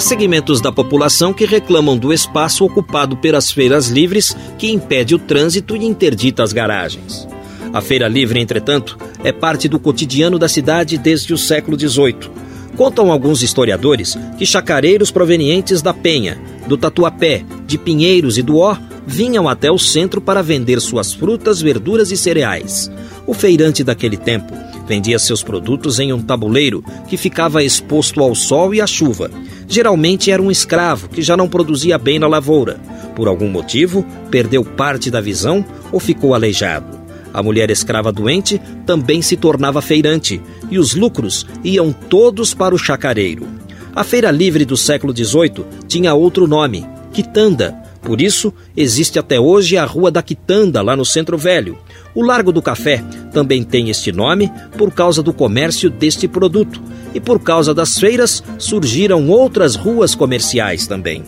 Há segmentos da população que reclamam do espaço ocupado pelas feiras livres que impede o trânsito e interdita as garagens. A Feira Livre, entretanto, é parte do cotidiano da cidade desde o século XVIII. Contam alguns historiadores que chacareiros provenientes da Penha, do Tatuapé, de Pinheiros e do Ó vinham até o centro para vender suas frutas, verduras e cereais. O feirante daquele tempo vendia seus produtos em um tabuleiro que ficava exposto ao sol e à chuva. Geralmente era um escravo que já não produzia bem na lavoura. Por algum motivo, perdeu parte da visão ou ficou aleijado. A mulher escrava doente também se tornava feirante e os lucros iam todos para o chacareiro. A feira livre do século XVIII tinha outro nome, quitanda. Por isso, existe até hoje a Rua da Quitanda, lá no Centro Velho. O Largo do Café também tem este nome por causa do comércio deste produto. E por causa das feiras, surgiram outras ruas comerciais também.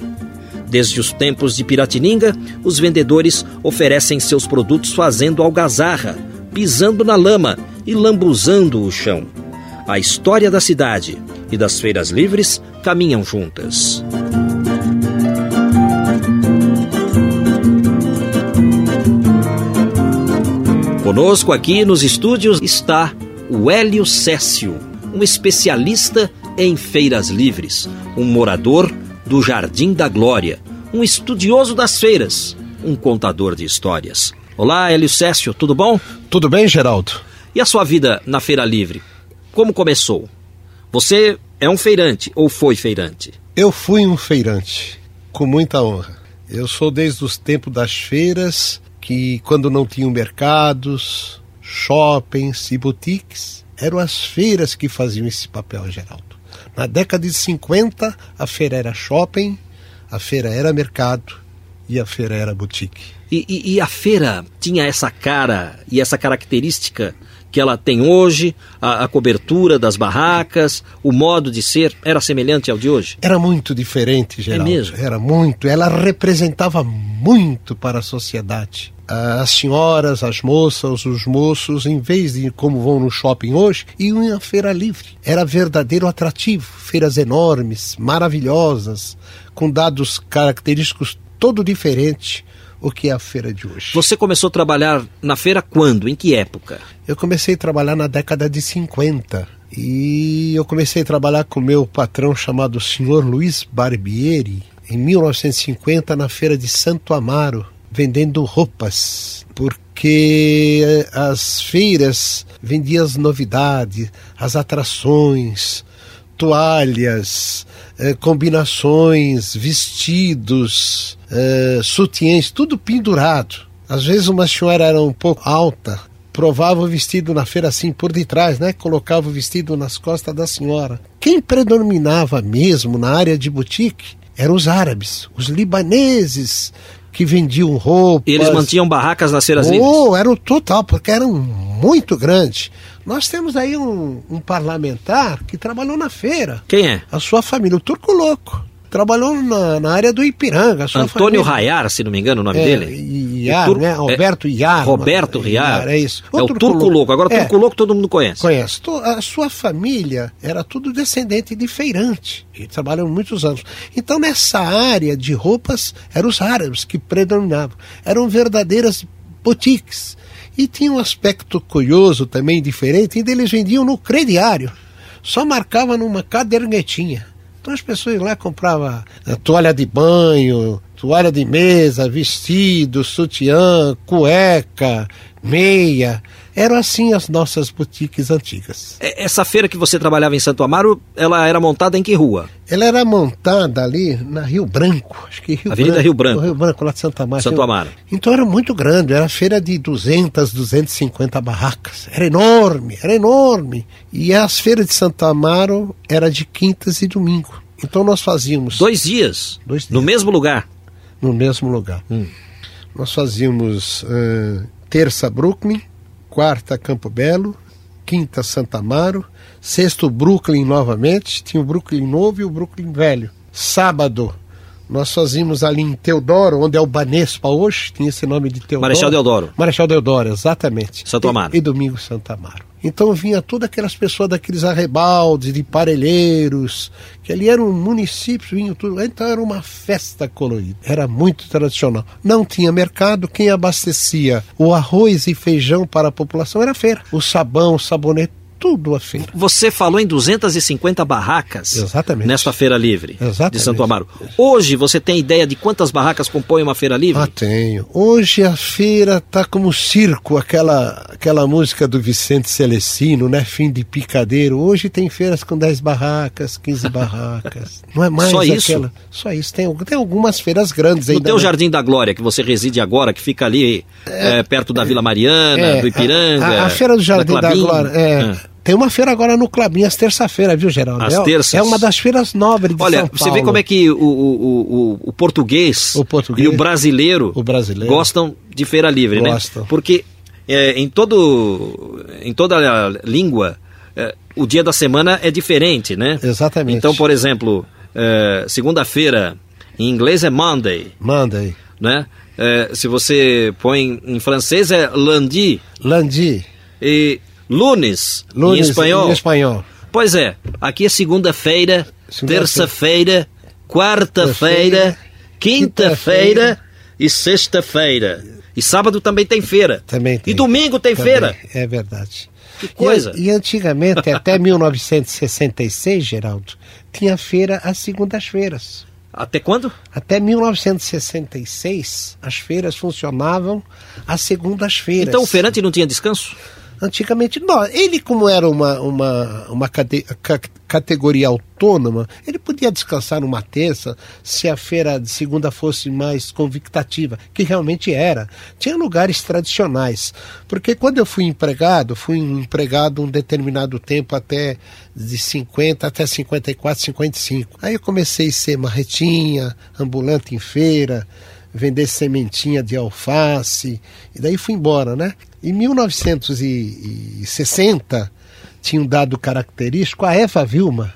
Desde os tempos de Piratininga, os vendedores oferecem seus produtos fazendo algazarra, pisando na lama e lambuzando o chão. A história da cidade e das feiras livres caminham juntas. Conosco aqui nos estúdios está o Hélio Cécio, um especialista em feiras livres, um morador do Jardim da Glória, um estudioso das feiras, um contador de histórias. Olá, Hélio Cécio, tudo bom? Tudo bem, Geraldo? E a sua vida na Feira Livre? Como começou? Você é um feirante ou foi feirante? Eu fui um feirante, com muita honra. Eu sou desde os tempos das feiras, que quando não tinham mercados, shoppings e boutiques, eram as feiras que faziam esse papel, Geraldo. Na década de 50, a feira era shopping, a feira era mercado e a feira era boutique. E, e, e a feira tinha essa cara e essa característica que ela tem hoje, a, a, cobertura das barracas, o modo de ser, era semelhante ao de hoje? Era muito diferente, Geraldo. É mesmo? Era muito. Ela representava muito para a sociedade. As senhoras, as moças, os moços, em vez de como vão no shopping hoje, iam à feira livre. Era verdadeiro atrativo. Feiras enormes, maravilhosas, com dados característicos todo diferentes o que é a feira de hoje. Você começou a trabalhar na feira quando? Em que época? Eu comecei a trabalhar na década de 50. E eu comecei a trabalhar com meu patrão chamado Senhor Luiz Barbieri em 1950 na feira de Santo Amaro, vendendo roupas, porque as feiras vendiam as novidades, as atrações, toalhas, eh, combinações, vestidos, eh, sutiãs, tudo pendurado. Às vezes uma senhora era um pouco alta, provava o vestido na feira assim por detrás, né? Colocava o vestido nas costas da senhora. Quem predominava mesmo na área de boutique eram os árabes, os libaneses que vendiam roupas. E eles mantinham barracas nas feiras oh, livres? era o total, porque eram muito grandes. Nós temos aí um, um, parlamentar que trabalhou na feira. Quem é? A sua família, o Turco Louco. Trabalhou na, na área do Ipiranga. Antônio família. Raiar, se não me engano o nome é, dele. Iar, Tur... né? Roberto Iar. Roberto Riar. É isso. O é o Turco, Turco Louco. Agora é. Turco Louco todo mundo conhece. Conhece. A sua família era tudo descendente de feirante. E trabalhou muitos anos. Então nessa área de roupas eram os árabes que predominavam. Eram verdadeiras boutiques e tinha um aspecto curioso também, diferente, ainda eles vendiam no crediário. Só marcava numa cadernetinha. Então as pessoas lá compravam toalha de banho, toalha de mesa, vestido, sutiã, cueca, meia. Eram assim as nossas boutiques antigas. É, essa feira que você trabalhava em Santo Amaro, ela era montada em que rua? Ela era montada ali na Rio Branco, acho que Rio Avenida Branco, Rio Branco. Rio Branco, lá de Santa Amaro. Santo Amaro. Então era muito grande, era feira de 200, 250 barracas. Era enorme, era enorme. E as feiras de Santo Amaro era de quintas e domingo. Então nós fazíamos Dois dias? Dois dias. No mesmo lugar? No mesmo lugar. Hum. Nós fazíamos eh, terça Brooklyn, quarta Campo Belo, quinta Santa Amaro, sexto Brooklyn novamente, tinha o Brooklyn novo e o Brooklyn velho. Sábado nós fazíamos ali em Teodoro, onde é o Banespa hoje, tinha esse nome de Teodoro. Marechal Deodoro. Marechal Deodoro, exatamente. Santo Amaro. E, e domingo Santa Amaro. Então vinha todas aquelas pessoas daqueles arrebaldes, de parelheiros, que ali eram municípios, vinham tudo. Então era uma festa colorida. Era muito tradicional. Não tinha mercado, quem abastecia o arroz e feijão para a população era a feira. O sabão, o sabonete, tudo a feira. Você falou em 250 barracas Exatamente. nesta feira livre Exatamente. de Santo Amaro. Hoje você tem ideia de quantas barracas compõem uma feira livre? Ah, tenho. Hoje a feira tá como circo, aquela, aquela música do Vicente Celestino, né? Fim de picadeiro. Hoje tem feiras com 10 barracas, 15 barracas. Não é mais Só isso? aquela. Só isso. Tem, tem algumas feiras grandes no ainda. teu né? Jardim da Glória, que você reside agora, que fica ali eh, perto da Vila Mariana, É, do Ipiranga. A, a feira do Jardim da, Clabin. Glória. É, Ah. Tem uma feira agora no Clabinho, às terça-feira, viu, Geraldo? Às é, terças? É uma das feiras nobres de Olha, São você Paulo. vê como é que o, o, o, o português, O português, e o brasileiro, o brasileiro. gostam de feira livre, Gostam. né? Porque é, em, todo, em toda a língua, é, o dia da semana é diferente, né? Exatamente. Então, por exemplo, é, segunda-feira em inglês é Monday, Manda aí. né? É, se você põe em francês é lundi Landi. e lunes, Lunes em espanhol. Em espanhol. Pois é, aqui é segunda-feira, terça-feira, quarta-feira, quinta-feira e sexta-feira. E sábado também tem feira. Também tem. E domingo tem Também, feira. É verdade. Que coisa. E, e antigamente, até 1966, Geraldo, tinha feira às segundas-feiras. Até quando? Até 1966, as feiras funcionavam às segundas-feiras. Então o feirante não tinha descanso? Antigamente, não. Ele, como era uma, uma, uma ca- categoria autônoma, ele podia descansar numa terça se a feira de segunda fosse mais convictativa, que realmente era. Tinha lugares tradicionais. Porque quando eu fui empregado, fui empregado um determinado tempo, até de 50 até 54, 55. Aí eu comecei a ser marretinha, ambulante em feira, vender sementinha de alface, e daí fui embora, né? Em 1960, tinham dado característico a Eva Vilma,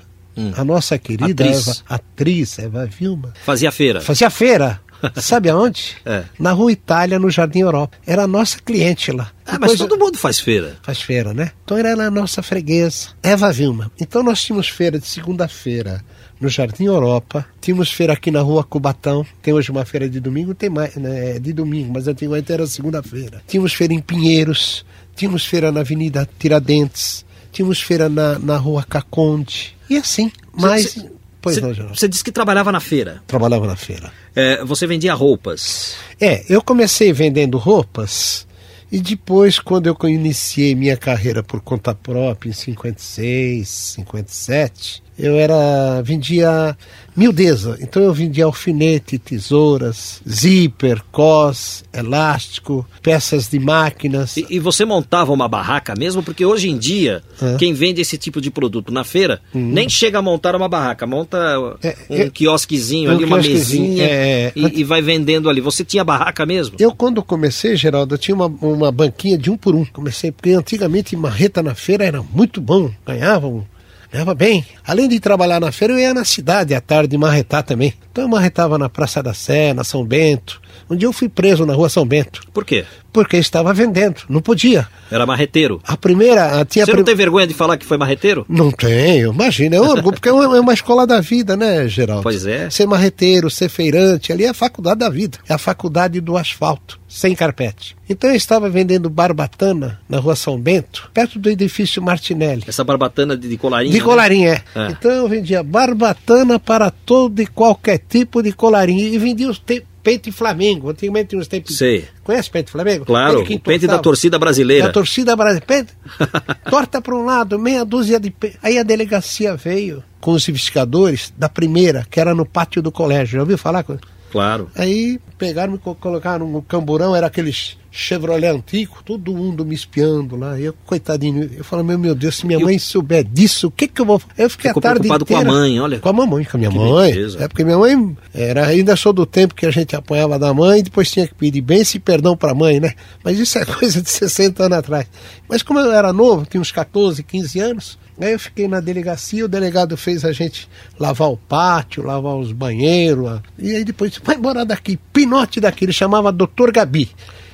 a nossa querida Atriz. Eva, atriz Eva Vilma, Fazia feira. fazia feira. Sabe aonde? É. Na Rua Itália, no Jardim Europa. Era a nossa cliente lá. Ah, mas todo mundo faz feira. faz feira, né? Então era a nossa freguesa, Eva Vilma. Então nós tínhamos feira de segunda-feira no Jardim Europa, tínhamos feira aqui na Rua Cubatão, tem hoje uma feira de domingo, tem mais, né, é de domingo, mas antigamente era segunda-feira. Tínhamos feira em Pinheiros, tínhamos feira na Avenida Tiradentes, tínhamos feira na, na Rua Caconde, e assim, mas... Cê- pois não, Geraldo. você disse que trabalhava na feira. Trabalhava na feira. É, você vendia roupas. É, eu comecei vendendo roupas e depois, quando eu iniciei minha carreira por conta própria, em 56, 57, eu era vendia miudeza. Então eu vendia alfinete, tesouras, zíper, cos, elástico, peças de máquinas. E, e você montava uma barraca mesmo? Porque hoje em dia, É. quem vende esse tipo de produto na feira nem chega a montar uma barraca, monta É, um eu- quiosquezinho um ali, uma mesinha é, é. e, e vai vendendo ali. Você tinha barraca mesmo? Eu, quando comecei, Geraldo, eu tinha uma, uma banquinha de um por um. Comecei, porque antigamente marreta na feira era muito bom, ganhava, um- ganhava bem. Além de trabalhar na feira, eu ia na cidade à tarde marretar também. Então eu marretava na Praça da Sé, na São Bento. Um dia eu fui preso na rua São Bento, Por quê? porque estava vendendo, não podia. Era marreteiro. A primeira, a- tinha Você não prim- tem vergonha de falar que foi marreteiro? Não tenho, imagina, é orgulho, porque é uma, é uma escola da vida, né, Geraldo? Pois é. Ser marreteiro, ser feirante, ali é a faculdade da vida, é a faculdade do asfalto, sem carpete. Então eu estava vendendo barbatana na rua São Bento, perto do edifício Martinelli. Essa barbatana de, de colarinho? De né? colarinho, é. É. Então eu vendia barbatana para todo e qualquer tipo de colarinho. E vendia os te- pente Flamengo. Antigamente uns tempos. Sei. Conhece pente Flamengo? Claro, Pente pente da torcida brasileira. Da torcida brasileira. Torta para um lado, meia dúzia de. Aí a delegacia veio com os investigadores da primeira, que era no pátio do colégio. Já ouviu falar? Claro. Aí pegaram e co- colocaram no camburão, era aqueles Chevrolet antigo, todo mundo me espiando lá. Eu, coitadinho, eu falei, meu, meu Deus, se minha Eu- mãe souber disso, o que que eu vou Eu fiquei Ficou a tarde preocupado com a inteira- mãe, olha. Com a mamãe, com a minha Que mãe. beleza. É porque minha mãe era, ainda sou do tempo que a gente apanhava da mãe, depois tinha que pedir bênção e perdão pra mãe, né? Mas isso é coisa de 60 anos atrás. Mas como eu era novo, tinha uns 14, 15 anos, aí eu fiquei na delegacia, o delegado fez a gente lavar o pátio, lavar os banheiros, a- e aí depois, vai embora daqui, pinote daqui, ele chamava Dr. Gabi.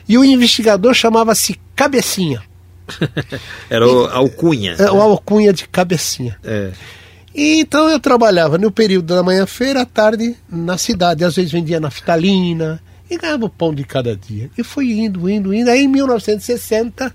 E o investigador chamava-se Cabecinha, Era o alcunha. é, o alcunha de Cabecinha. É. E então eu trabalhava no período da manhã-feira, à tarde, na cidade. Às vezes vendia naftalina e ganhava o pão de cada dia. E fui indo, indo, indo. Aí em 1960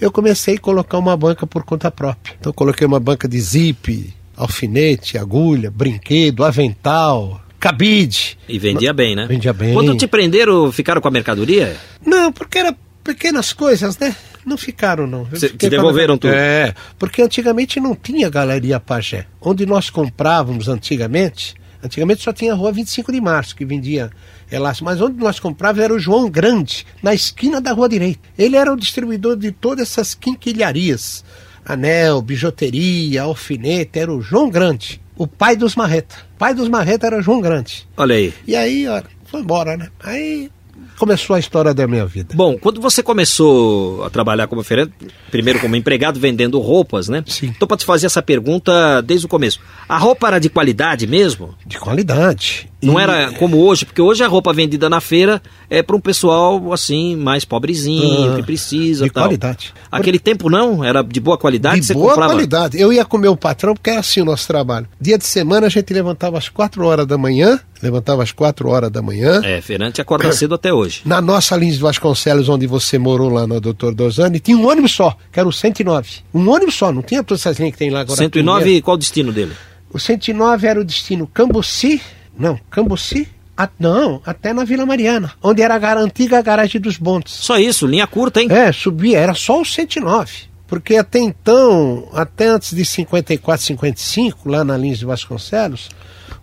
eu comecei a colocar uma banca por conta própria. Então coloquei uma banca de zip, alfinete, agulha, brinquedo, avental, cabide. E vendia bem, né? Vendia bem. Quando te prenderam, ficaram com a mercadoria? Não, porque era pequenas coisas, né? Não ficaram, não. Te devolveram tudo? É, porque antigamente não tinha Galeria Pajé. Onde nós comprávamos antigamente, antigamente só tinha a Rua 25 de Março, que vendia elástico, mas onde nós comprávamos era o João Grande, na esquina da Rua Direita. Ele era o distribuidor de todas essas quinquilharias. Anel, bijuteria, alfinete, era o João Grande, o pai dos marreta. O pai dos marreta era João Grande. Olha aí. E aí, ó, foi embora, né? Aí começou a história da minha vida. Bom, quando você começou a trabalhar como feirante, primeiro como empregado vendendo roupas, né? Sim. Então, para te fazer essa pergunta desde o começo, a roupa era de qualidade mesmo? De qualidade. Não E- era como hoje, porque hoje a roupa vendida na feira é para um pessoal assim mais pobrezinho, Ah, que precisa, de tal. qualidade. Aquele tempo não, era de boa qualidade, de boa comprava. qualidade. Eu ia com o meu patrão, porque é assim o nosso trabalho. Dia de semana a gente levantava às 4 horas da manhã, levantava às 4 horas da manhã. É, feirante acorda cedo até hoje. Na nossa Lins de Vasconcelos, onde você morou lá no Doutor Dozani, tinha um ônibus só, que era o 109. Um ônibus só, não tinha todas essas linhas que tem lá agora. 109, qual o destino dele? O 109 era o destino Cambuci, não, Cambuci, a- não, até na Vila Mariana, onde era a antiga garagem dos bondes. Só isso, linha curta, hein? É, subia, era só o 109. Porque até então, até antes de 54, 55, lá na Lins de Vasconcelos,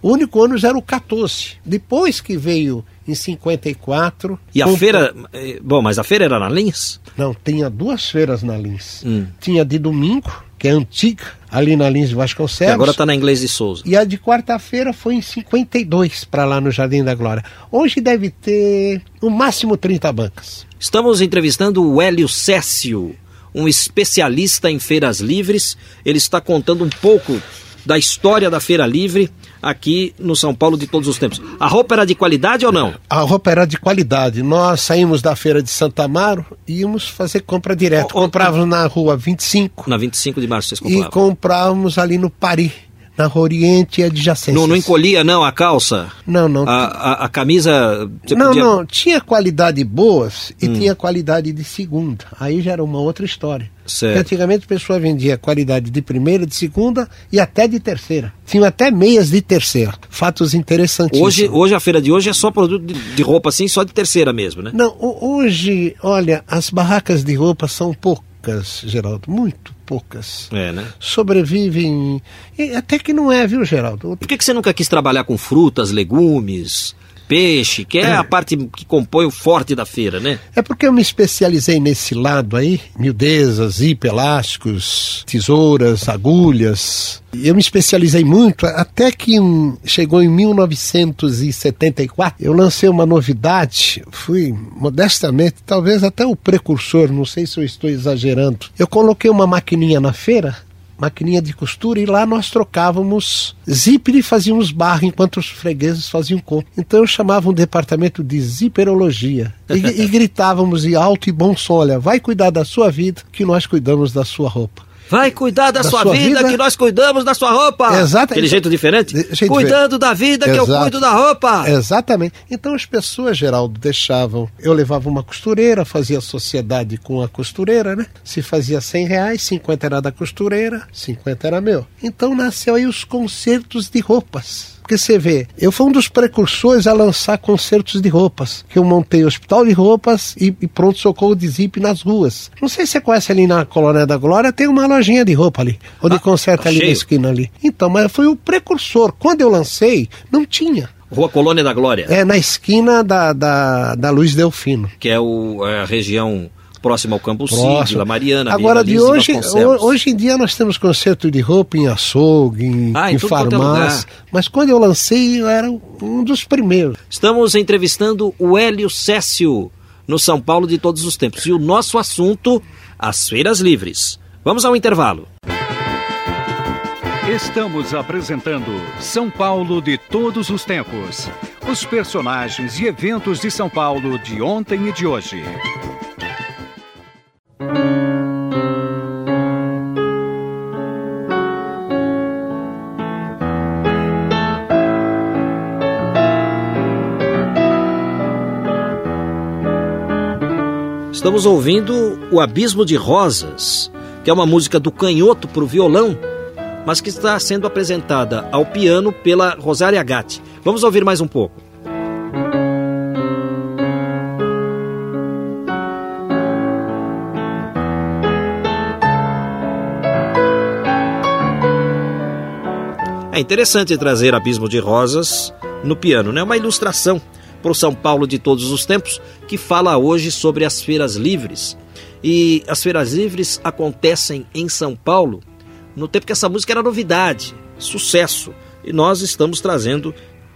o único ônibus era o 14. Depois que veio em 54. E a com- feira. eh, Bom, mas a feira era na Lins? Não, tinha duas feiras na Lins. Hum. Tinha de domingo, que é antiga, ali na Lins de Que Vasconcelos. agora está na Inglês de Souza. E a de quarta-feira foi em 52, para lá no Jardim da Glória. Hoje deve ter no máximo 30 bancas. Estamos entrevistando o Hélio Cécio, um especialista em feiras livres. Ele está contando um pouco da história da Feira Livre aqui no São Paulo de todos os tempos. A roupa era de qualidade ou não? A roupa era de qualidade. Nós saímos da feira de Santa Amaro e íamos fazer compra direto. Ó, Comprávamos na rua 25 Na 25 de março vocês e compravam. comprávamos ali no Paris, na Rua Oriente e adjacências. Não, não encolhia não a calça? Não, não. A, a, a camisa... não, podia- não. Tinha qualidade boas e Hum. tinha qualidade de segunda. Aí já era uma outra história. Certo. Antigamente a pessoa vendia qualidade de primeira, de segunda e até de terceira. Tinham até meias de terceira. Fatos interessantíssimos. Hoje, hoje a feira de hoje é só produto de, roupa assim, só de terceira mesmo, né? Não, ho- hoje, olha, as barracas de roupa são poucas, Geraldo, muito poucas. É, né? Sobrevivem. e até que não é, viu, Geraldo? Por que, que você nunca quis trabalhar com frutas, legumes, peixe, que é a parte que compõe o forte da feira, né? É porque eu me especializei nesse lado aí, miudezas, elásticos, tesouras, agulhas. Eu me especializei muito, até que hum, chegou em 1974, eu lancei uma novidade, fui modestamente, talvez até o precursor, não sei se eu estou exagerando. Eu coloquei uma maquininha na feira, maquininha de costura, e lá nós trocávamos zíper e fazíamos barra enquanto os fregueses faziam compra. Então eu chamava um departamento de ziperologia e, e gritávamos em alto e bom som: olha, vai cuidar da sua vida, que nós cuidamos da sua roupa. Vai cuidar da, Da sua, sua vida, vida. que nós cuidamos da sua roupa. Exato. Aquele jeito diferente? Jeito Cuidando da vida que eu Exato. cuido da roupa. Exatamente. Então as pessoas, Geraldo, deixavam. Eu levava uma costureira, fazia sociedade com a costureira, né? Se fazia 100 reais, 50 era da costureira, 50 era meu. Então nasceu aí os concertos de roupas. Porque você vê, eu fui um dos precursores a lançar concertos de roupas, que eu montei hospital de roupas e, e pronto-socorro de zip nas ruas. Não sei se você conhece ali na Colônia da Glória, tem uma lojinha de roupa ali, onde ah, conserta ali cheio. na esquina ali. Então, mas foi o precursor. Quando eu lancei, não tinha. Rua Colônia da Glória. É, na esquina da, da, da Luiz Delfino. Que é o, é a região próxima ao Campo Sim, Vila Mariana, Agora, de hoje, hoje em dia nós temos concerto de roupa em açougue, em, ah, em, em é farmácia. Mas quando eu lancei, eu era um dos primeiros. Estamos entrevistando o Hélio Cécio, no São Paulo de todos os tempos. E o nosso assunto, as feiras livres. Vamos ao intervalo. Estamos apresentando São Paulo de todos os tempos. Os personagens e eventos de São Paulo de ontem e de hoje. Estamos ouvindo O Abismo de Rosas, que é uma música do canhoto para o violão, mas que está sendo apresentada ao piano pela Rosária Gatti. Vamos ouvir mais um pouco. É interessante trazer Abismo de Rosas no piano, né? Uma ilustração para o São Paulo de todos os tempos, que fala hoje sobre as feiras livres. E as feiras livres acontecem em São Paulo no tempo que essa música era novidade, sucesso. E nós estamos trazendo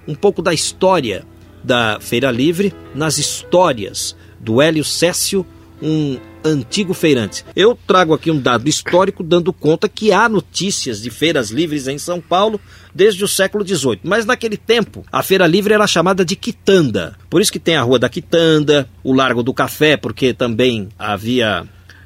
um pouco da história da Feira Livre nas histórias do Hélio Cécio, um antigo feirante. Eu trago aqui um dado histórico dando conta que há notícias de feiras livres em São Paulo desde o século XVIII. Mas naquele tempo, a feira livre era chamada de quitanda. Por isso que tem a Rua da Quitanda, o Largo do Café, porque também havia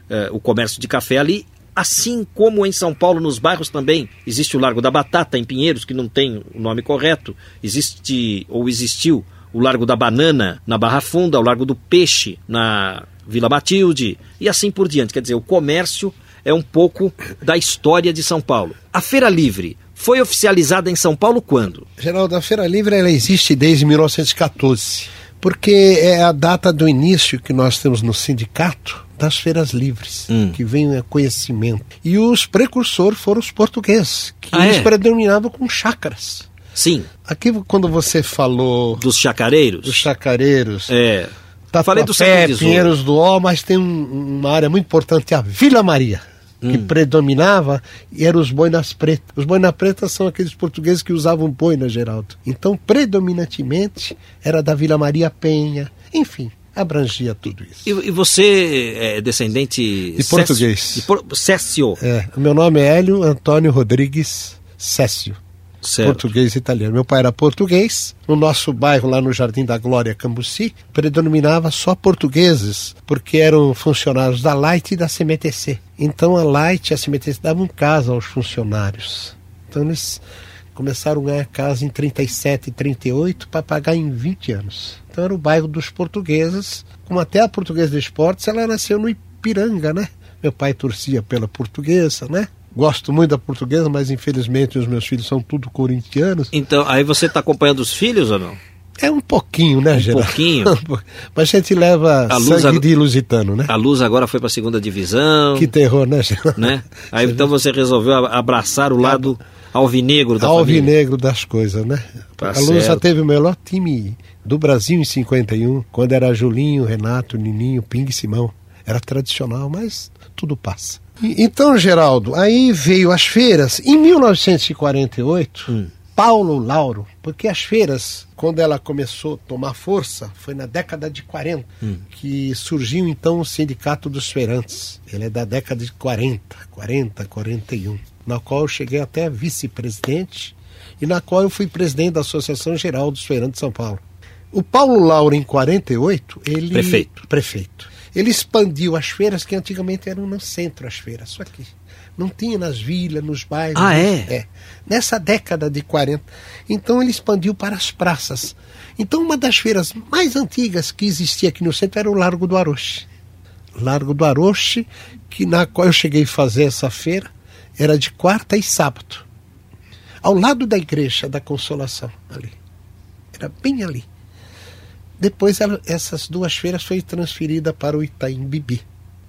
eh, o comércio de café ali. Assim como em São Paulo, nos bairros também, existe o Largo da Batata, em Pinheiros, que não tem o nome correto. Existe, ou existiu, o Largo da Banana, na Barra Funda, o Largo do Peixe, na Vila Matilde, e assim por diante. Quer dizer, o comércio é um pouco da história de São Paulo. A Feira Livre foi oficializada em São Paulo quando? Geraldo, a Feira Livre ela existe desde 1914, porque é a data do início que nós temos no sindicato das feiras livres, hum. que vem a conhecimento. E os precursores foram os portugueses, que ah, eles é? predominavam com chácaras. Sim. Aqui, quando você falou. Dos chacareiros? Dos chacareiros. É. Tá Falei do Pinheiros do Ó, mas tem um, uma área muito importante, a Vila Maria, que hum. predominava eram os boinas pretas. Os boinas pretas são aqueles portugueses que usavam boina, Geraldo. Então, predominantemente, era da Vila Maria Penha, enfim abrangia tudo isso. E, e, você é descendente de português? De por... Cécio. É, meu nome é Hélio Antônio Rodrigues Cécio. Certo. português e italiano. Meu pai era português. No nosso bairro, lá no Jardim da Glória, Cambuci, predominava só portugueses, porque eram funcionários da Light e da CMTC. Então a Light e a CMTC davam casa aos funcionários. Então eles começaram a ganhar casa em 37 e 38 para pagar em 20 anos. Então era o bairro dos portugueses, como até a portuguesa de esportes, ela nasceu no Ipiranga, né? Meu pai torcia pela portuguesa, né? Gosto muito da portuguesa, mas infelizmente os meus filhos são tudo corintianos. Então, aí você está acompanhando os filhos ou não? É um pouquinho, né, um Geraldo? pouquinho. Mas a gente leva a sangue luz, de lusitano, né? A luz agora foi para a segunda divisão. Que terror, né, Geraldo? Né? Aí então você resolveu abraçar o lado alvinegro da alvinegro das coisas, né? Tá a Luz já teve o melhor time do Brasil em 51, quando era Julinho, Renato, Nininho, Ping e Simão. Era tradicional, mas tudo passa. Então, Geraldo, aí veio as feiras. Em 1948, hum. Paulo Lauro, porque as feiras, quando ela começou a tomar força, foi na década de 40, hum. que surgiu então o Sindicato dos Feirantes. Ele é da década de 40, 40, 41, na qual eu cheguei até vice-presidente e na qual eu fui presidente da Associação Geral dos Feirantes de São Paulo. O Paulo Lauro, em 48, ele. Prefeito. Prefeito. Ele expandiu as feiras que antigamente eram no centro, as feiras, só aqui. Não tinha nas vilas, nos bairros. Ah, é? é? Nessa década de 40. Então ele expandiu para as praças. Então uma das feiras mais antigas que existia aqui no centro era o Largo do Aroche. Largo do Aroche, que na qual eu cheguei a fazer essa feira, era de quarta e sábado. ao lado da igreja da Consolação, ali. Era bem ali. Depois ela, essas duas feiras foi transferida para o Itaim Bibi.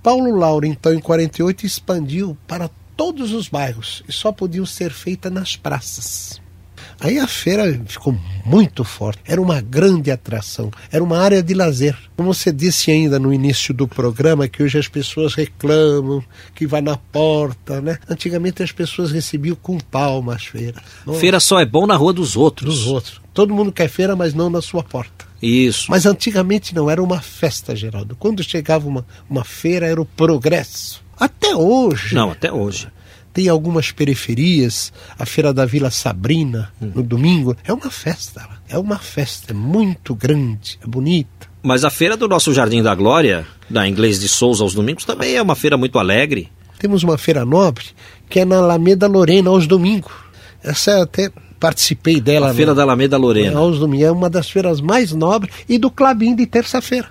Paulo Lauro, então, em 48, expandiu para todos os bairros e só podiam ser feitas nas praças. Aí a feira ficou muito forte, era uma grande atração, era uma área de lazer. Como você disse ainda no início do programa, que hoje as pessoas reclamam, que vai na porta, né? Antigamente as pessoas recebiam com palmas as feiras. Feira só é bom na rua dos outros. Dos outros. Todo mundo quer feira, mas não na sua porta. Isso. Mas antigamente não, era uma festa, Geraldo. Quando chegava uma, uma feira, era o progresso. Até hoje. Não, até hoje. Tem algumas periferias, a Feira da Vila Sabrina, hum. no domingo, é uma festa. É uma festa é muito grande, é bonita. Mas a feira do nosso Jardim da Glória, da Inglês de Souza aos domingos, também é uma feira muito alegre. Temos uma feira nobre, que é na Alameda Lorena, aos domingos. Essa até participei dela. A Feira no, da Alameda Lorena. É uma das feiras mais nobres e do Clabim de terça-feira.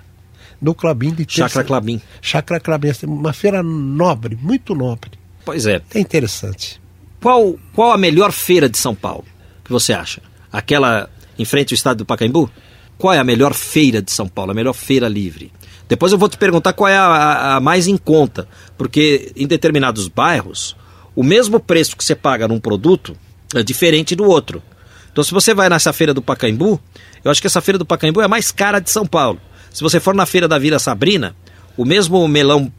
Do Clabim de terça Chacra Clabim. Chacra Clabim. Uma feira nobre, muito nobre. Pois é. É interessante. Qual, qual a melhor feira de São Paulo que você acha? Aquela em frente ao estádio do Pacaembu? Qual é a melhor feira de São Paulo, a melhor feira livre? Depois eu vou te perguntar qual é a, a, a mais em conta, porque em determinados bairros, o mesmo preço que você paga num produto é diferente do outro. Então, se você vai nessa feira do Pacaembu, eu acho que essa feira do Pacaembu é a mais cara de São Paulo. Se você for na feira da Vila Sabrina, o mesmo melão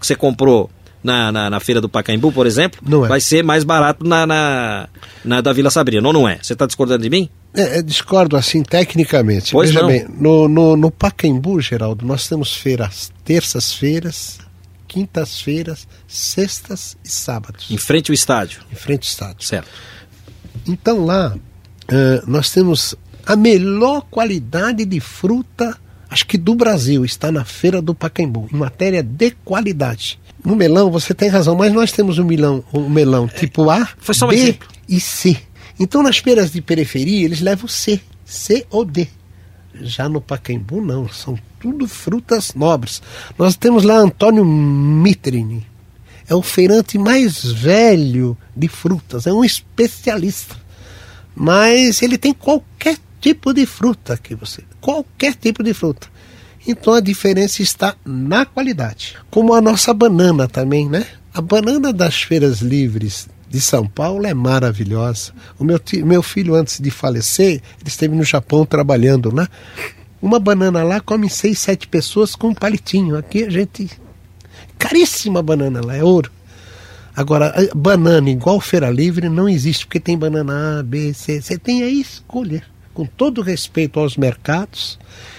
que você comprou na, na, na, feira do Pacaembu, por exemplo, é. vai ser mais barato na, na, na, da Vila Sabrina, ou não é? Você está discordando de mim? É, é, discordo assim tecnicamente. Pois Veja não. bem, no, no, no Pacaembu, Geraldo, nós temos feiras terças-feiras, quintas-feiras, sextas e sábados. Em frente ao estádio. Em frente ao estádio. Certo. Então lá uh, nós temos a melhor qualidade de fruta, acho que do Brasil, está na feira do Pacaembu, em matéria de qualidade. No melão, você tem razão, mas nós temos o melão, o melão tipo A, Foi só um B exemplo. e C. Então nas feiras de periferia eles levam C, C ou D. Já no Pacaembu não, são tudo frutas nobres. Nós temos lá Antônio Mitrini, é o feirante mais velho de frutas, é um especialista. Mas ele tem qualquer tipo de fruta que você, qualquer tipo de fruta. Então a diferença está na qualidade. Como a nossa banana também, né? A banana das feiras livres de São Paulo é maravilhosa. O meu, meu filho, antes de falecer, ele esteve no Japão trabalhando lá. Uma banana lá come seis, sete pessoas com um palitinho. Aqui a gente. Caríssima banana lá, é ouro. Agora, banana igual feira livre não existe, porque tem banana A, B, C. Você tem aí escolher. Com todo respeito aos mercados,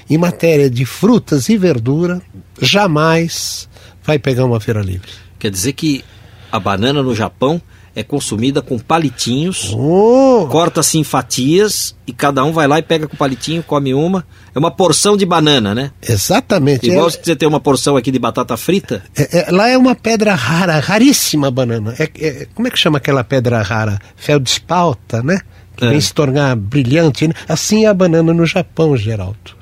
em matéria de frutas e verdura, jamais vai pegar uma feira livre. Quer dizer que a banana no Japão é consumida com palitinhos, oh. corta-se em fatias e cada um vai lá e pega com o palitinho, come uma. É uma porção de banana, né? Exatamente. Igual é, você tem uma porção aqui de batata frita. É, é, lá é uma pedra rara, raríssima a banana. É, como é que chama aquela pedra rara? Feldspalta, né? Que vem se tornar brilhante. Né? Assim é a banana no Japão, Geraldo.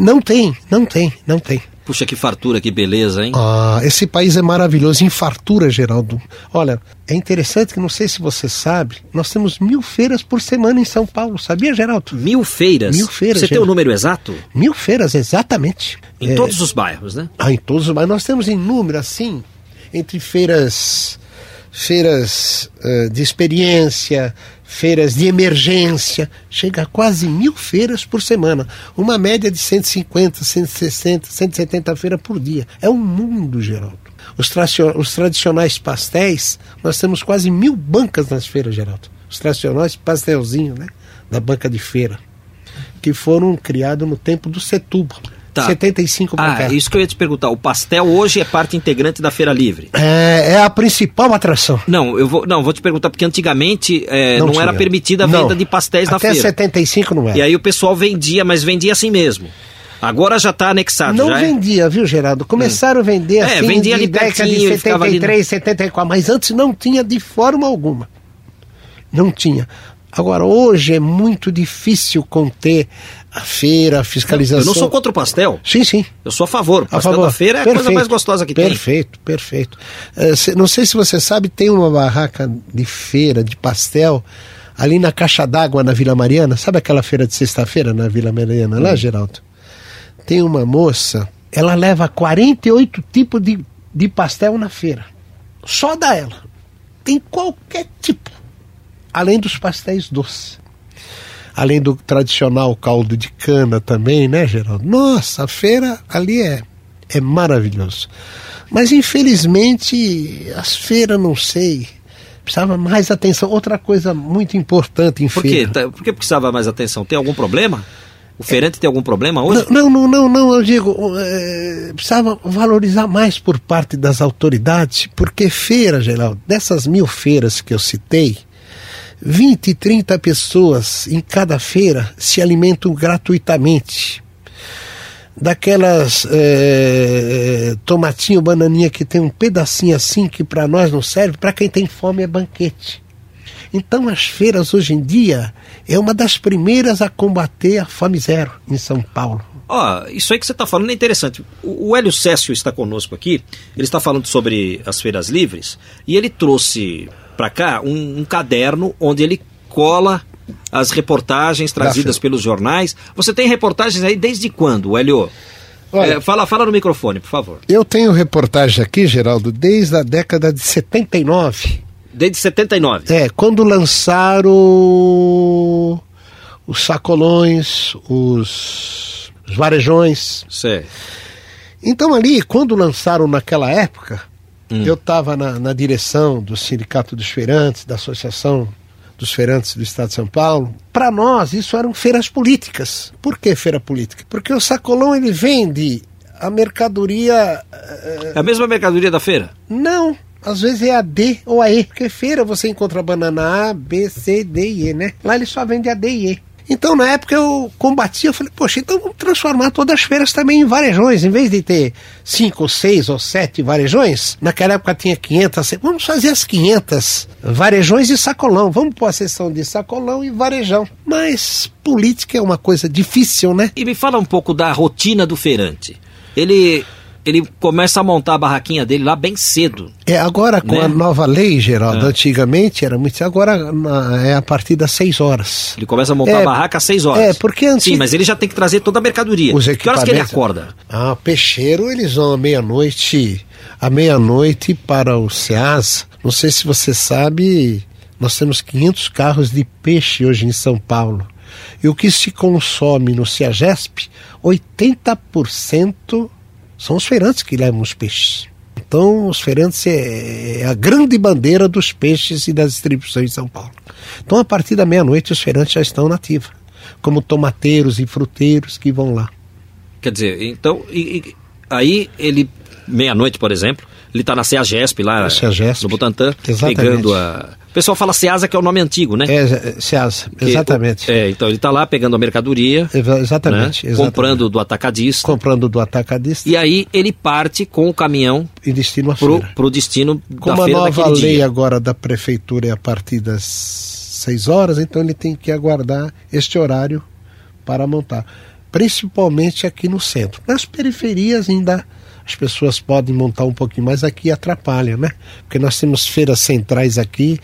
não tem, não tem, não tem. Puxa, que fartura, que beleza, hein? Ah, esse país é maravilhoso, em fartura, Geraldo. Olha, é interessante que não sei se você sabe, nós temos mil feiras por semana em São Paulo, sabia, Geraldo? Mil feiras? Mil feiras. Você Geraldo. tem o número exato? Mil feiras, exatamente. Em é... todos os bairros, né? Ah, em todos os bairros. Nós temos em número, assim, entre feiras, feiras uh, de experiência, feiras de emergência, chega a quase mil feiras por semana, uma média de 150, 160, 170 feiras por dia. É um mundo, Geraldo. Os, os tradicionais pastéis, nós temos quase mil bancas nas feiras, Geraldo. Os tradicionais pastelzinhos, né? Da banca de feira, que foram criados no tempo do Setúbal. Tá. 75 Ah, cá. isso que eu ia te perguntar. O pastel hoje é parte integrante da Feira Livre? É, é a principal atração. Não, eu vou, não, vou te perguntar, porque antigamente é, não, não era permitida a venda não. de pastéis Até na feira. Até 75 não era. E aí o pessoal vendia, mas vendia assim mesmo. Agora já está anexado. Não já vendia, é? viu, Geraldo? Começaram hum. a vender assim é, vendia ali de década de 73, 74, mas antes não tinha de forma alguma. Não tinha. Agora, hoje é muito difícil conter a feira, a fiscalização. Eu não sou contra o pastel. Sim, sim. Eu sou a favor. O a pastel favor. da feira é perfeito, a coisa mais gostosa que perfeito, tem. Perfeito, perfeito. Uh, não sei se você sabe, tem uma barraca de feira, de pastel, ali na Caixa d'Água, na Vila Mariana, sabe aquela feira de sexta-feira na Vila Mariana, lá, Geraldo? Tem uma moça, ela leva 48 tipos de, de pastel na feira. Só da ela. Tem qualquer tipo. Além dos pastéis doces. Além do tradicional caldo de cana também, né, Geraldo? Nossa, a feira ali é, é maravilhoso. Mas infelizmente as feiras, não sei, precisava mais atenção. Outra coisa muito importante em Por feira. quê? Tá- Por que precisava mais atenção? Tem algum problema? O feirante tem algum problema hoje? Não, não, não, não, eu digo, é, precisava valorizar mais por parte das autoridades, porque feira, Geraldo, dessas mil feiras que eu citei, 20, 30 pessoas em cada feira se alimentam gratuitamente. Daquelas é, tomatinho, bananinha que tem um pedacinho assim que para nós não serve, para quem tem fome é banquete. Então as feiras hoje em dia é uma das primeiras a combater a fome zero em São Paulo. Ó, isso aí que você está falando é interessante. O, o Hélio Cécio está conosco aqui, ele está falando sobre as feiras livres e ele trouxe para cá um, um caderno onde ele cola as reportagens trazidas pelos jornais. Você tem reportagens aí desde quando, Hélio? Olha- É, fala, fala no microfone, por favor. Eu tenho reportagem aqui, Geraldo, desde a década de 79. Desde 79. É, quando lançaram os sacolões, os, os varejões. Certo. Então ali, quando lançaram naquela época, Hum. eu estava na, na direção do Sindicato dos Feirantes, da Associação dos Feirantes do Estado de São Paulo. Para nós, isso eram feiras políticas. Por que feira política? Porque o sacolão ele vende a mercadoria É a mesma mercadoria da feira? não, às vezes é a D ou a E, porque feira você encontra banana A, B, C, D e E, né? Lá ele só vende a D e E. Então, na época eu combati, eu falei, poxa, então vamos transformar todas as feiras também em varejões. Em vez de ter cinco, seis ou sete varejões, naquela época tinha 500, vamos fazer as 500 varejões e sacolão. Vamos pôr a seção de sacolão e varejão. Mas política é uma coisa difícil, né? E me fala um pouco da rotina do feirante. Ele, ele começa a montar a barraquinha dele lá bem cedo. É, agora com Né? a nova lei, Geraldo, É. antigamente era muito. Agora na- é a partir das 6 horas. Ele começa a montar É, a barraca às 6 horas. é, porque antes- Sim, mas ele já tem que trazer toda a mercadoria. Os que horas que ele equipamentos- acorda? Ah, peixeiro, eles vão à meia-noite, à meia-noite para o SEAS. Não sei se você sabe, nós temos 500 carros de peixe hoje em São Paulo. E o que se consome no CEAGESP, 80% são os feirantes que levam os peixes. Então, os feirantes é, é a grande bandeira dos peixes e da distribuição em São Paulo. Então, a partir da meia-noite, os feirantes já estão na ativa, como tomateiros e fruteiros que vão lá. Quer dizer, então, e- e- aí ele, meia-noite, por exemplo, ele tá na CEAGESP lá Na CEAGESP. no Butantã, Exatamente. pegando a... O pessoal fala CEASA, que é o nome antigo, né? É, é, Ceasa, exatamente. É, então ele tá lá pegando a mercadoria, Exa- Exatamente, né? exatamente. comprando do atacadista, comprando do atacadista e aí ele parte com o caminhão e destino à pro, feira. pro destino Como da a feira nova daquele lei dia. agora da prefeitura é a partir das 6 horas, então ele tem que aguardar este horário para montar. Principalmente aqui no centro. Nas periferias ainda as pessoas podem montar um pouquinho mais aqui atrapalha, né? Porque nós temos feiras centrais aqui,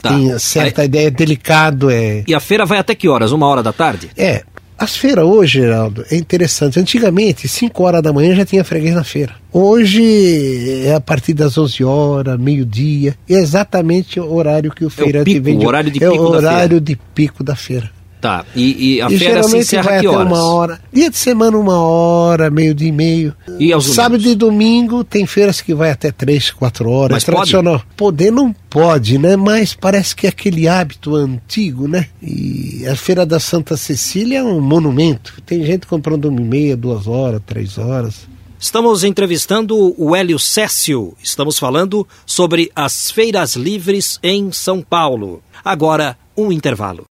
Tá. tem certa Aí- ideia, é delicado, é E a feira vai até que horas? Uma hora da tarde? É, as feiras hoje, Geraldo, é interessante. Antigamente, 5 horas da manhã já tinha freguês na feira. Hoje é a partir das 11 horas, meio-dia. É exatamente o horário que o feirante pico, vende. o horário de é pico o da horário feira. de pico da feira. Tá. E, e a e feira se geralmente encerra que até horas? uma hora. Dia de semana, uma hora, meio-dia e meio. E aos Sábado domingos? e domingo tem feiras que vai até três, quatro horas. Mas é tradicional. Poder não pode, né? Mas parece que é aquele hábito antigo, né? E a Feira da Santa Cecília é um monumento. Tem gente comprando uma e meia, duas horas, três horas. Estamos entrevistando o Hélio Cécio. Estamos falando sobre as feiras livres em São Paulo. Agora, um intervalo.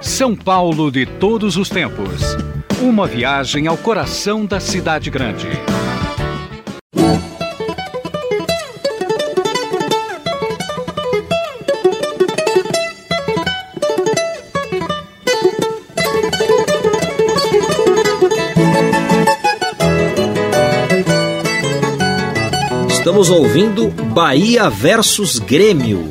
São Paulo de todos os tempos. Uma viagem ao coração da cidade grande. Estamos ouvindo Bahia versus Grêmio.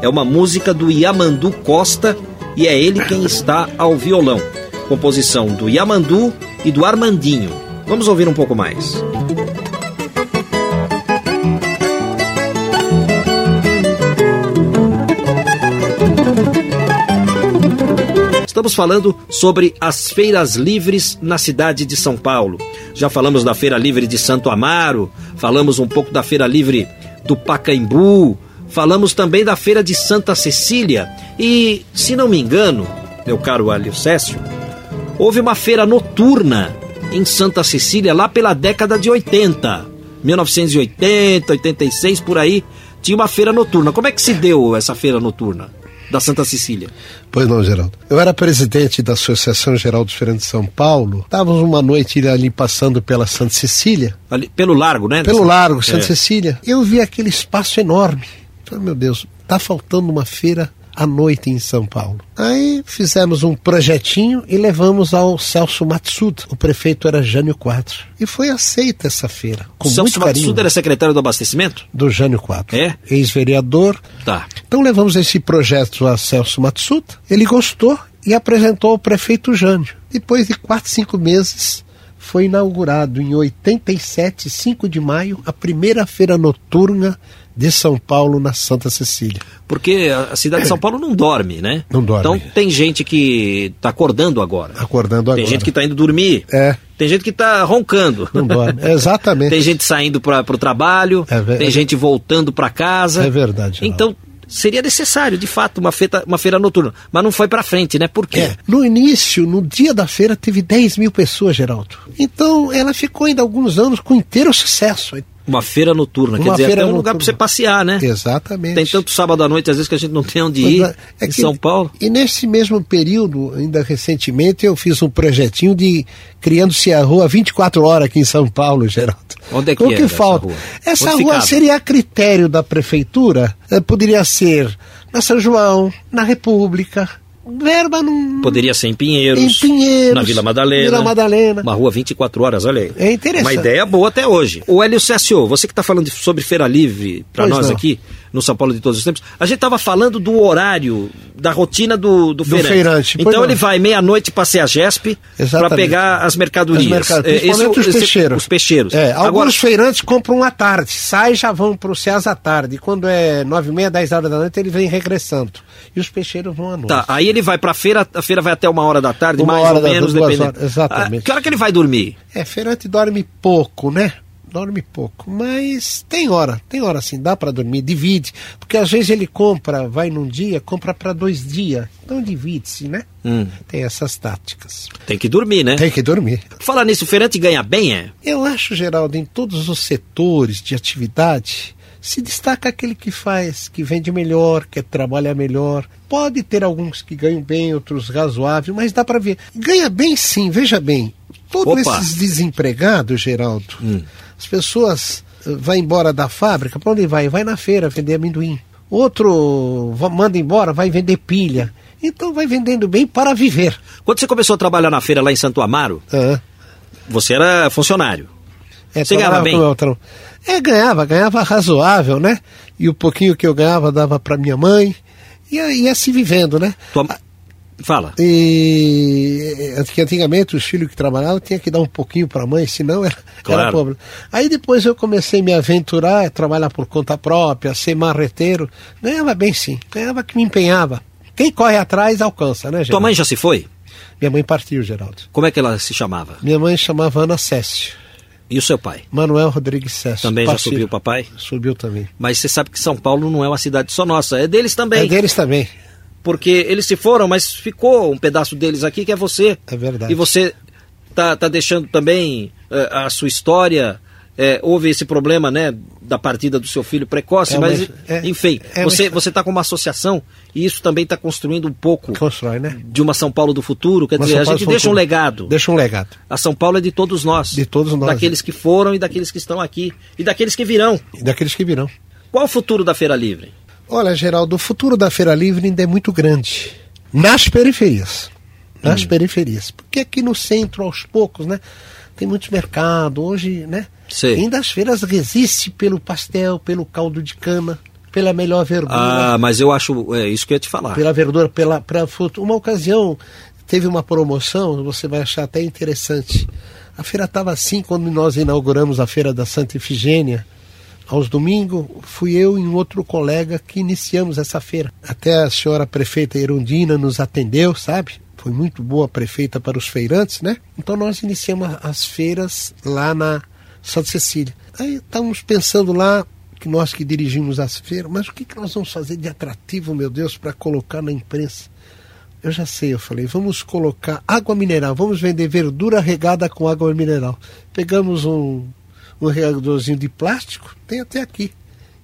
É uma música do Yamandu Costa e é ele quem está ao violão. Composição do Yamandu e do Armandinho. Vamos ouvir um pouco mais. Estamos falando sobre as feiras livres na cidade de São Paulo. Já falamos da Feira Livre de Santo Amaro, falamos um pouco da Feira Livre do Pacaembu, falamos também da Feira de Santa Cecília e, se não me engano, meu caro Alio Cécio, houve uma feira noturna em Santa Cecília lá pela década de 80, 1980, 86 por aí, tinha uma feira noturna. Como é que se deu essa feira noturna? da Santa Cecília. Pois não, Geraldo. Eu era presidente da Associação Geral dos Feirantes de São Paulo. Estávamos uma noite ali passando pela Santa Cecília. Ali, pelo largo, né? Pelo largo, Santa é. Cecília. Eu vi aquele espaço enorme. Falei, meu Deus, tá faltando uma feira à noite em São Paulo. Aí fizemos um projetinho e levamos ao Celso Matsuda. O prefeito era Jânio Quadro. E foi aceita essa feira. Com o Celso Matsuda era secretário do abastecimento? Do Jânio Quadro. É? Ex-vereador. Tá. Então levamos esse projeto a Celso Matsuda. Ele gostou e apresentou ao prefeito Jânio. Depois de quatro, cinco meses, foi inaugurado em 87, 5 de maio, a primeira feira noturna de São Paulo na Santa Cecília. Porque a cidade de São Paulo não dorme, né? Não dorme. Então tem gente que está acordando agora. Acordando agora. Tem gente que está indo dormir. É. Tem gente que está roncando. Não dorme. Exatamente. tem gente saindo para o trabalho. É ver... Tem gente voltando para casa. É verdade. Então seria necessário, de fato, uma, feita, uma feira noturna. Mas não foi para frente, né? Por quê? É, no início, no dia da feira, teve 10 mil pessoas, Geraldo. Então ela ficou ainda alguns anos com inteiro sucesso. Uma feira noturna, uma quer dizer, até um lugar para você passear, né? Exatamente. Tem tanto sábado à noite, às vezes, que a gente não tem onde ir é, é em que, São Paulo. E nesse mesmo período, ainda recentemente, eu fiz um projetinho de criando-se a rua 24 horas aqui em São Paulo, Geraldo. Onde é que, o que é falta? Rua, essa rua seria a critério da prefeitura. Eh, poderia ser na São João, na República, verba não. Poderia ser em Pinheiros. Em Pinheiros. Na Vila Madalena. Vila Madalena. Uma rua 24 horas, olha aí. É interessante. Uma ideia boa até hoje. O Hélio Cessio, você que está falando sobre Feira Livre para nós não. aqui, no São Paulo de todos os tempos, a gente estava falando do horário, da rotina do, do, do feirante. feirante. Então não. ele vai meia-noite passear a GESP para pegar as mercadorias. As mercad... é, esse, os peixeiros. Os peixeiros. É, alguns Agora... feirantes compram à tarde, saem e já vão para o CEAS à tarde. E quando é nove e meia, dez horas da noite, ele vem regressando. E os peixeiros vão à noite. Tá, aí ele vai para a feira, a feira vai até uma hora da tarde, uma mais ou menos, dependendo. Exatamente. Ah, que hora que ele vai dormir? É, feirante dorme pouco, né? Dorme pouco, mas tem hora, tem hora assim, dá para dormir, divide, porque às vezes ele compra, vai num dia, compra para dois dias, então divide-se, né? Hum. Tem essas táticas. Tem que dormir, né? Tem que dormir. Fala nisso, o feirante ganha bem, é? Eu acho, Geraldo, em todos os setores de atividade, se destaca aquele que faz, que vende melhor, que trabalha melhor. Pode ter alguns que ganham bem, outros razoável, mas dá para ver. Ganha bem sim, veja bem. Todos esses desempregados, Geraldo, hum. As pessoas uh, vai embora da fábrica, para onde vai? Vai na feira vender amendoim. Outro manda embora, vai vender pilha. Então vai vendendo bem para viver. Quando você começou a trabalhar na feira lá em Santo Amaro, você era funcionário. É, você ganhava bem? É, ganhava, ganhava razoável, né? E o pouquinho que eu ganhava dava para minha mãe. E ia se vivendo, né? Tua, Fala. E que antigamente os filhos que trabalhavam tinha que dar um pouquinho para a mãe, senão era, claro. era pobre. Aí depois eu comecei a me aventurar, a trabalhar por conta própria, ser marreteiro. Ganhava bem sim, ganhava que me empenhava. Quem corre atrás alcança, né, Geraldo? Tua mãe já se foi? Minha mãe partiu, Geraldo. Como é que ela se chamava? Minha mãe chamava Ana Cécio. E o seu pai? Manuel Rodrigues César. Também já subiu, papai? Subiu também. Mas você sabe que São Paulo não é uma cidade só nossa, é deles também. É deles também porque eles se foram, mas ficou um pedaço deles aqui que é você. É verdade. E você tá, tá deixando também uh, a sua história. É, houve esse problema, né, da partida do seu filho precoce, é, mas, é, enfim, é, você você está com uma associação e isso também está construindo um pouco Constrói, né? de uma São Paulo do futuro. Quer uma dizer, a gente deixa um legado. Deixa um legado. A São Paulo é de todos nós. De todos nós. Daqueles que foram e daqueles que estão aqui e daqueles que virão. E daqueles que virão. Qual o futuro da Feira Livre? Olha, Geraldo, o futuro da Feira Livre ainda é muito grande. Nas periferias. Nas hum. periferias. Porque aqui no centro, aos poucos, né? Tem muitos mercados. Hoje, né? Sim. Ainda as feiras resistem pelo pastel, pelo caldo de cana. pela melhor verdura. Ah, mas eu acho, é isso que eu ia te falar. Pela verdura, pela, pela uma ocasião teve uma promoção, você vai achar até interessante. A feira estava assim quando nós inauguramos a feira da Santa Ifigênia. Aos domingos, fui eu e um outro colega que iniciamos essa feira. Até a senhora prefeita Erundina nos atendeu, sabe? Foi muito boa prefeita para os feirantes, né? Então nós iniciamos as feiras lá na Santa Cecília. Aí estávamos pensando lá, que nós que dirigimos as feiras, mas o que, que nós vamos fazer de atrativo, meu Deus, para colocar na imprensa? Eu já sei, eu falei, vamos colocar água mineral, vamos vender verdura regada com água mineral. Pegamos um, um regadorzinho de plástico, tem até aqui,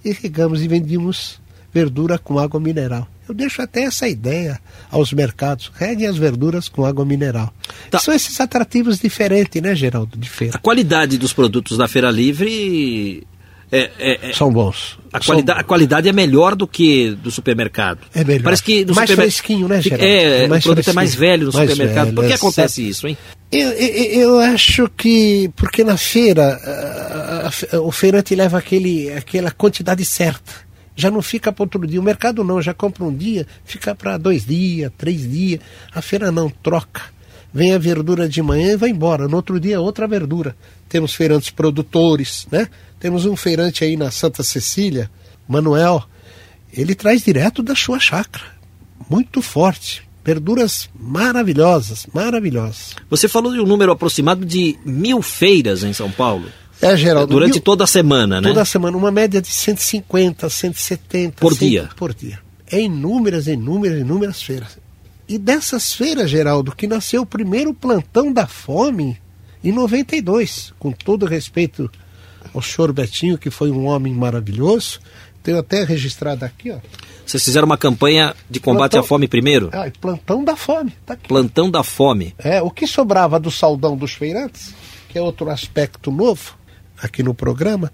e regamos e vendíamos verdura com água mineral. Eu deixo até essa ideia aos mercados. Reguem as verduras com água mineral. Tá. São esses atrativos diferentes, né, Geraldo, de feira. A qualidade dos produtos da Feira Livre é, é, é, são bons. A, qualidade, bons. a qualidade é melhor do que do supermercado. É melhor. Parece que mais fresquinho, né, Geraldo? É, mais o produto fresquinho. é mais velho no mais supermercado. Velho, Por que é acontece certo. isso, hein? Eu, eu, eu, acho que porque na feira a, a, o feirante leva aquele, aquela quantidade certa. Já não fica para outro dia. O mercado não, já compra um dia, fica para dois dias, três dias. A feira não, troca. Vem a verdura de manhã e vai embora. No outro dia, outra verdura. Temos feirantes produtores, né? Temos um feirante aí na Santa Cecília, Manuel. Ele traz direto da sua chácara. Muito forte. Verduras maravilhosas, maravilhosas. Você falou de um número aproximado de mil feiras em São Paulo. É, Geraldo. Durante mil... toda a semana, né? Toda a semana, uma média de 150, 170. Por 100, dia? Por dia. É inúmeras, inúmeras, inúmeras feiras. E dessas feiras, Geraldo, que nasceu o primeiro plantão da fome em 92, com todo respeito ao senhor Betinho, que foi um homem maravilhoso. Tenho até registrado aqui, ó. Vocês fizeram uma campanha de combate Plantão- à fome primeiro? Ah, plantão da fome, tá. Plantão da fome. É, o que sobrava do saldão dos feirantes, que é outro aspecto novo aqui no programa,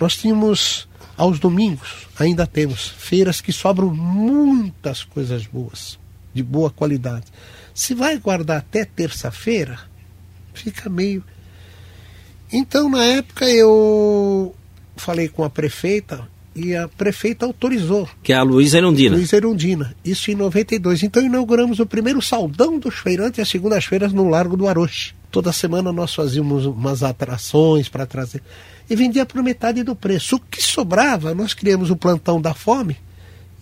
nós tínhamos aos domingos, ainda temos feiras que sobram muitas coisas boas, de boa qualidade. Se vai guardar até terça-feira, fica meio. Então, na época, eu falei com a prefeita e a prefeita autorizou Que é a Luísa Erundina. Luiz Erundina. Isso em 92. Então inauguramos o primeiro saldão dos feirantes às segundas-feiras no Largo do Aroche. Toda semana nós fazíamos umas atrações para trazer. E vendia por metade do preço. O que sobrava, nós criamos o plantão da fome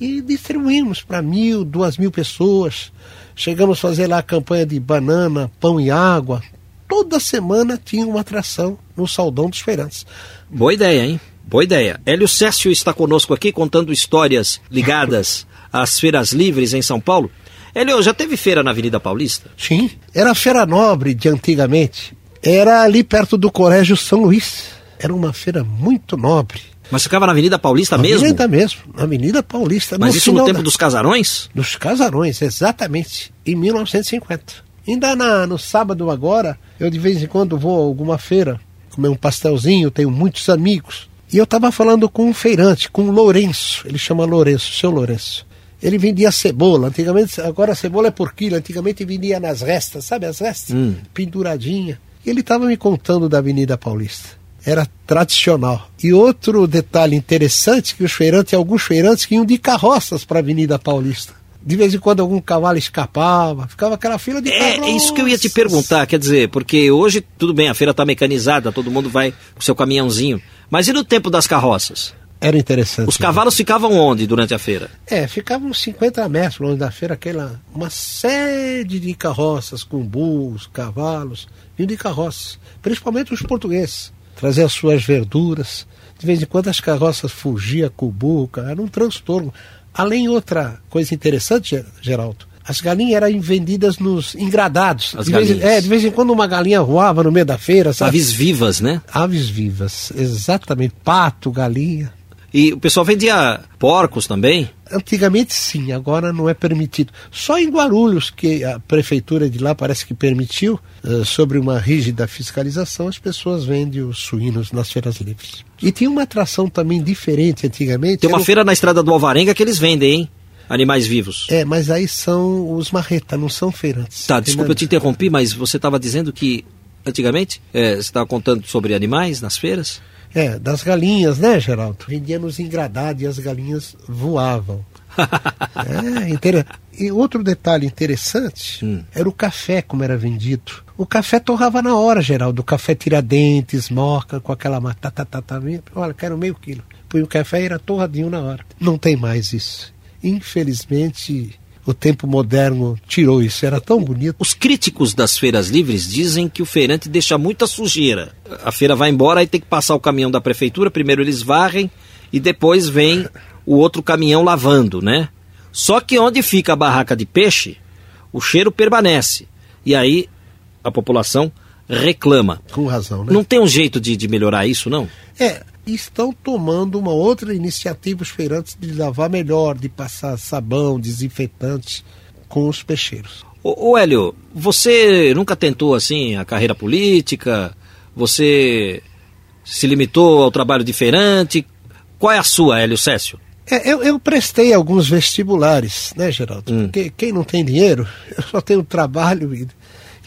e distribuímos para mil, duas mil pessoas. Chegamos a fazer lá a campanha de banana, pão e água. Toda semana tinha uma atração no saldão dos feirantes. Boa ideia, hein? Boa ideia. Hélio Cécio está conosco aqui contando histórias ligadas às feiras livres em São Paulo. Hélio, já teve feira na Avenida Paulista? Sim, era a Feira Nobre de antigamente. Era ali perto do Colégio São Luís. Era uma feira muito nobre. Mas ficava na Avenida Paulista Na mesmo? Avenida mesmo, na Avenida Paulista. Mas isso no tempo da- dos casarões? dos casarões, exatamente, em 1950. Ainda na, no sábado agora, eu de vez em quando vou a alguma feira, comer um pastelzinho, tenho muitos amigos. E eu estava falando com um feirante, com o Lourenço, ele chama Lourenço, seu Lourenço. Ele vendia cebola, antigamente, agora a cebola é por quilo, antigamente vendia nas restas, sabe as restas? Hum. Penduradinha. E ele estava me contando da Avenida Paulista. Era tradicional. E outro detalhe interessante, que os feirantes, alguns feirantes que iam de carroças para a Avenida Paulista. De vez em quando algum cavalo escapava, ficava aquela fila de É, é isso que eu ia te perguntar, quer dizer, porque hoje, tudo bem, a feira está mecanizada, todo mundo vai com seu caminhãozinho. Mas e no tempo das carroças? Era interessante. Os cavalos ficavam onde durante a feira? É, ficavam uns 50 metros longe da feira, aquela, uma série de carroças com burros, cavalos, e de carroças, principalmente os portugueses, traziam as suas verduras. De vez em quando as carroças fugiam com o burro, cara, era um transtorno. Além outra coisa interessante, Ger- Geraldo, as galinhas eram vendidas nos engradados. As de vez, galinhas. é, de vez em quando uma galinha voava no meio da feira, sabe? Aves vivas, né? Aves vivas, exatamente. Pato, galinha. E o pessoal vendia porcos também? Antigamente sim, agora não é permitido. Só em Guarulhos, que a prefeitura de lá parece que permitiu, eh, sobre uma rígida fiscalização, as pessoas vendem os suínos nas feiras livres. E tinha uma atração também diferente antigamente. Tem uma era feira na estrada do Alvarenga que eles vendem, hein? Animais vivos. É, mas aí são os marreta, não são feirantes. Tá, desculpa, eu te interrompi, mas você estava dizendo que antigamente é, você estava contando sobre animais nas feiras? É, das galinhas, né, Geraldo? Vendia nos engradados e as galinhas voavam. é, inter... E outro detalhe interessante hum. era o café, como era vendido. O café torrava na hora, Geraldo. O café Tiradentes, Moca, com aquela matata. Olha, quero meio quilo. Põe o café e era torradinho na hora. Não tem mais isso. Infelizmente, o tempo moderno tirou isso, era tão bonito. Os críticos das feiras livres dizem que o feirante deixa muita sujeira. A feira vai embora, aí tem que passar o caminhão da prefeitura, primeiro eles varrem e depois vem o outro caminhão lavando, né? Só que onde fica a barraca de peixe, o cheiro permanece. E aí a população reclama. Com razão, né? Não tem um jeito de, de melhorar isso, não? É, estão tomando uma outra iniciativa os feirantes de lavar melhor, de passar sabão, desinfetante com os peixeiros. Ô, ô Hélio, você nunca tentou assim a carreira política? Você se limitou ao trabalho de feirante? Qual é a sua, Hélio Cécio? É, eu, eu, prestei alguns vestibulares, né, Geraldo? Hum. Porque quem não tem dinheiro, eu só tenho trabalho e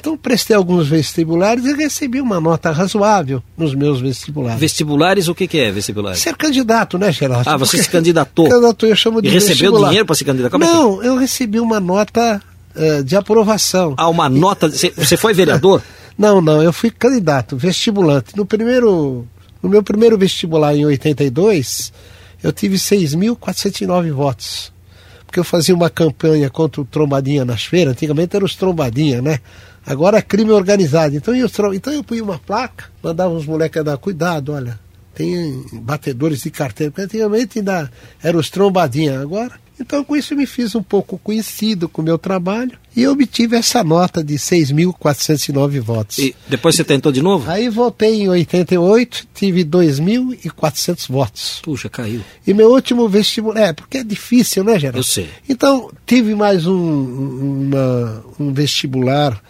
então prestei alguns vestibulares e recebi uma nota razoável nos meus vestibulares. Vestibulares, o que, que é vestibular? Ser candidato, né, Geraldo? Ah, você se candidatou? Candidatou, eu chamo de E recebeu vestibular. dinheiro para se candidatar? Como Não, é eu recebi uma nota uh, de aprovação. Ah, uma nota... Você foi vereador? não, não, eu fui candidato, vestibulante. No primeiro... No meu primeiro vestibular, em 82, eu tive 6.409 votos. Porque eu fazia uma campanha contra o trombadinha nas feiras, antigamente eram os trombadinha, né? Agora é crime organizado. Então eu, então eu punha uma placa, mandava os moleques dar cuidado, olha, tem batedores de carteira, porque antigamente ainda eram os trombadinhas, agora. Então com isso eu me fiz um pouco conhecido com o meu trabalho e obtive essa nota de 6.409 votos. E depois você tentou de novo? Aí voltei em 88, tive 2.400 votos. Puxa, caiu. E meu último vestibular, é, porque é difícil, né, Geraldo? Eu sei. Então, tive mais um, uma, um vestibular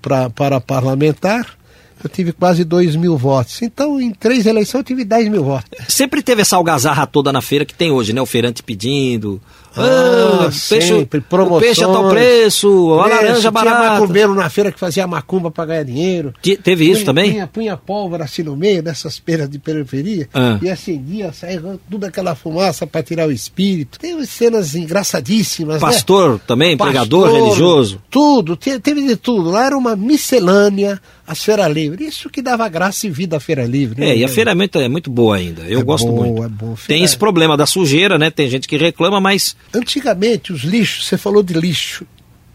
pra, para parlamentar, eu tive quase 2 mil votos. Então, em três eleições, eu tive 10 mil votos. Sempre teve essa algazarra toda na feira que tem hoje, né? O feirante pedindo. Ah, ah peixe, sempre, promoções. Peixe a tal preço, a laranja barata. Tinha macumbeiro na feira que fazia macumba para ganhar dinheiro. Te, teve isso punha, também? Punha, punha, pólvora assim no meio dessas feiras de periferia ah. e acendia, saía tudo aquela fumaça para tirar o espírito. Tem cenas engraçadíssimas. Né? Pastor né? também, Pastor, pregador religioso. Tudo, teve de tudo. Lá era uma miscelânea a Feira Livre. Isso que dava graça e vida à Feira Livre. Né? É, e a feira é muito boa ainda. Eu é gosto boa, muito. É boa. Tem esse problema da sujeira, né? Tem gente que reclama, mas. Antigamente, os lixos, você falou de lixo.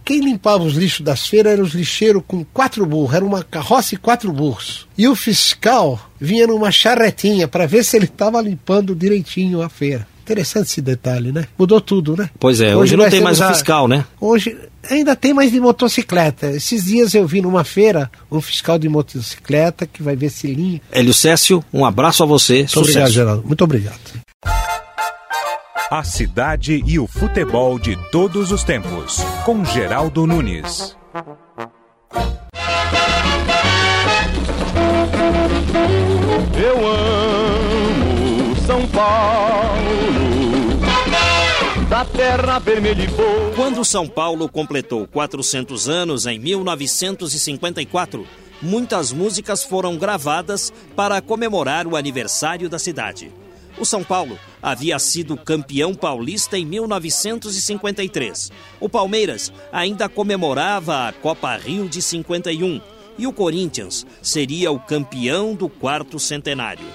Quem limpava os lixos das feiras eram os lixeiros com quatro burros, era uma carroça e quatro burros. E o fiscal vinha numa charretinha para ver se ele estava limpando direitinho a feira. Interessante esse detalhe, né? Mudou tudo, né? Pois é, hoje, hoje não tem mais o fiscal, né? Hoje ainda tem mais de motocicleta. Esses dias eu vi numa feira um fiscal de motocicleta que vai ver se limpa. Hélio Cécio, um abraço a você. Muito Sucesso. obrigado, Geraldo. Muito obrigado. A cidade e o futebol de todos os tempos, com Geraldo Nunes. Eu amo São Paulo terra vermelha e boa. Quando São Paulo completou 400 anos em 1954, muitas músicas foram gravadas para comemorar o aniversário da cidade. O São Paulo havia sido campeão paulista em 1953. O Palmeiras ainda comemorava a Copa Rio de 51 e o Corinthians seria o campeão do quarto centenário.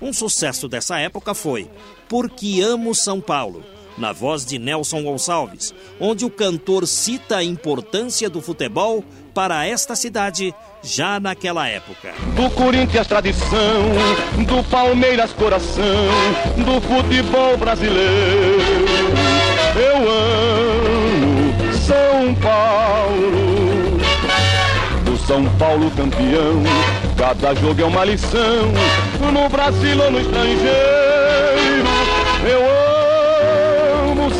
Um sucesso dessa época foi Porque Amo São Paulo, na voz de Nelson Gonçalves, onde o cantor cita a importância do futebol para esta cidade já naquela época. Do Corinthians tradição, do Palmeiras coração, do futebol brasileiro. Eu amo São Paulo. Do São Paulo campeão, cada jogo é uma lição, no Brasil ou no estrangeiro. Eu amo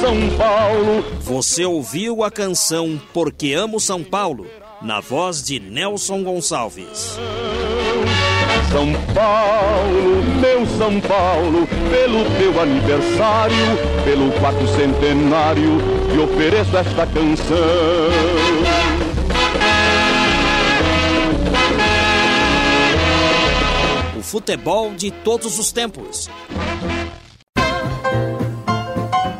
São Paulo. Você ouviu a canção Porque Amo São Paulo? na voz de Nelson Gonçalves. São Paulo, meu São Paulo, pelo teu aniversário, pelo quarto centenário, te ofereço esta canção. O futebol de todos os tempos.